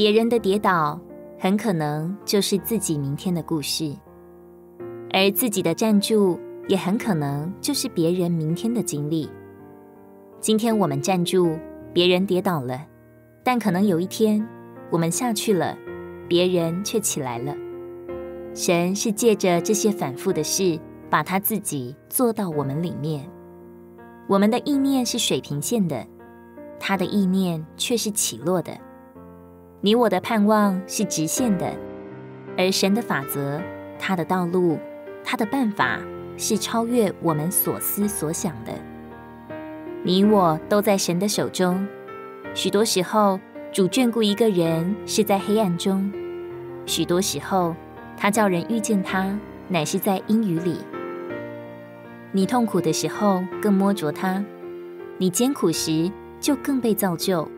别人的跌倒，很可能就是自己明天的故事；而自己的站住，也很可能就是别人明天的经历。今天我们站住，别人跌倒了，但可能有一天我们下去了，别人却起来了。神是借着这些反复的事，把他自己做到我们里面。我们的意念是水平线的，他的意念却是起落的。你我的盼望是直线的，而神的法则、他的道路、他的办法是超越我们所思所想的。你我都在神的手中。许多时候，主眷顾一个人是在黑暗中；许多时候，他叫人遇见他，乃是在阴雨里。你痛苦的时候，更摸着他；你艰苦时，就更被造就。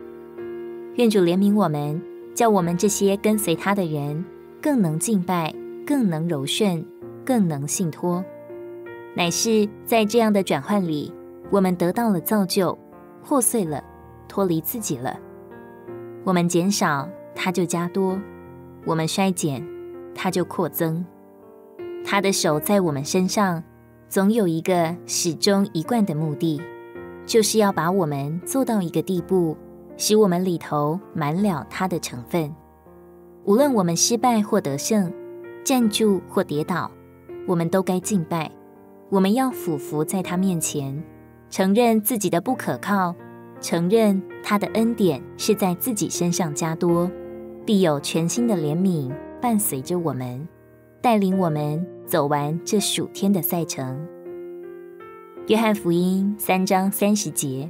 愿主怜悯我们，叫我们这些跟随他的人，更能敬拜，更能柔顺，更能信托。乃是在这样的转换里，我们得到了造就，破碎了，脱离自己了。我们减少，他就加多；我们衰减。他就扩增，他的手在我们身上，总有一个始终一贯的目的，就是要把我们做到一个地步，使我们里头满了他的成分。无论我们失败或得胜，站住或跌倒，我们都该敬拜。我们要俯伏在他面前，承认自己的不可靠，承认他的恩典是在自己身上加多，必有全新的怜悯。伴随着我们，带领我们走完这属天的赛程。约翰福音三章三十节：